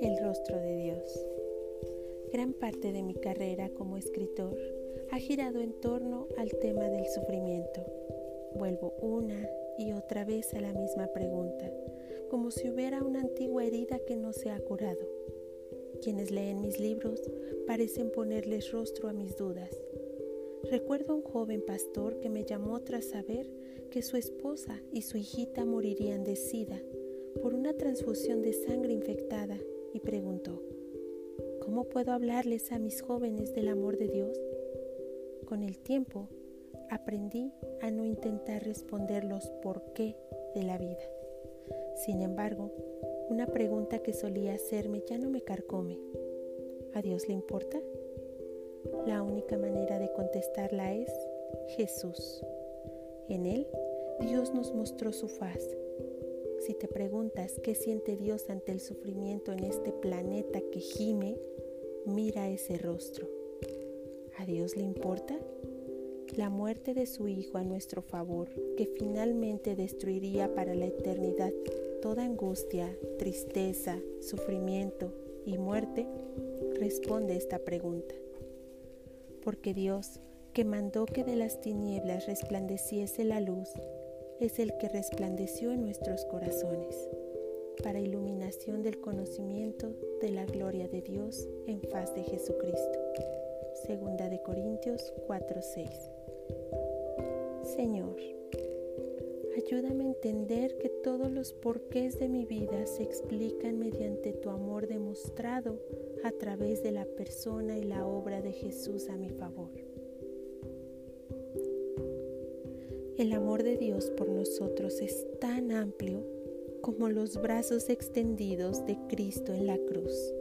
El rostro de Dios. Gran parte de mi carrera como escritor ha girado en torno al tema del sufrimiento. Vuelvo una y otra vez a la misma pregunta, como si hubiera una antigua herida que no se ha curado. Quienes leen mis libros parecen ponerles rostro a mis dudas. Recuerdo a un joven pastor que me llamó tras saber que su esposa y su hijita morirían de sida por una transfusión de sangre infectada y preguntó, ¿cómo puedo hablarles a mis jóvenes del amor de Dios? Con el tiempo aprendí a no intentar responder los por qué de la vida. Sin embargo, una pregunta que solía hacerme ya no me carcome. ¿A Dios le importa? La única manera de contestarla es Jesús. En Él, Dios nos mostró su faz. Si te preguntas qué siente Dios ante el sufrimiento en este planeta que gime, mira ese rostro. ¿A Dios le importa? la muerte de su Hijo a nuestro favor, que finalmente destruiría para la eternidad toda angustia, tristeza, sufrimiento y muerte, responde esta pregunta. Porque Dios, que mandó que de las tinieblas resplandeciese la luz, es el que resplandeció en nuestros corazones, para iluminación del conocimiento de la gloria de Dios en faz de Jesucristo. Segunda de Corintios 4:6. Señor, ayúdame a entender que todos los porqués de mi vida se explican mediante tu amor demostrado a través de la persona y la obra de Jesús a mi favor. El amor de Dios por nosotros es tan amplio como los brazos extendidos de Cristo en la cruz.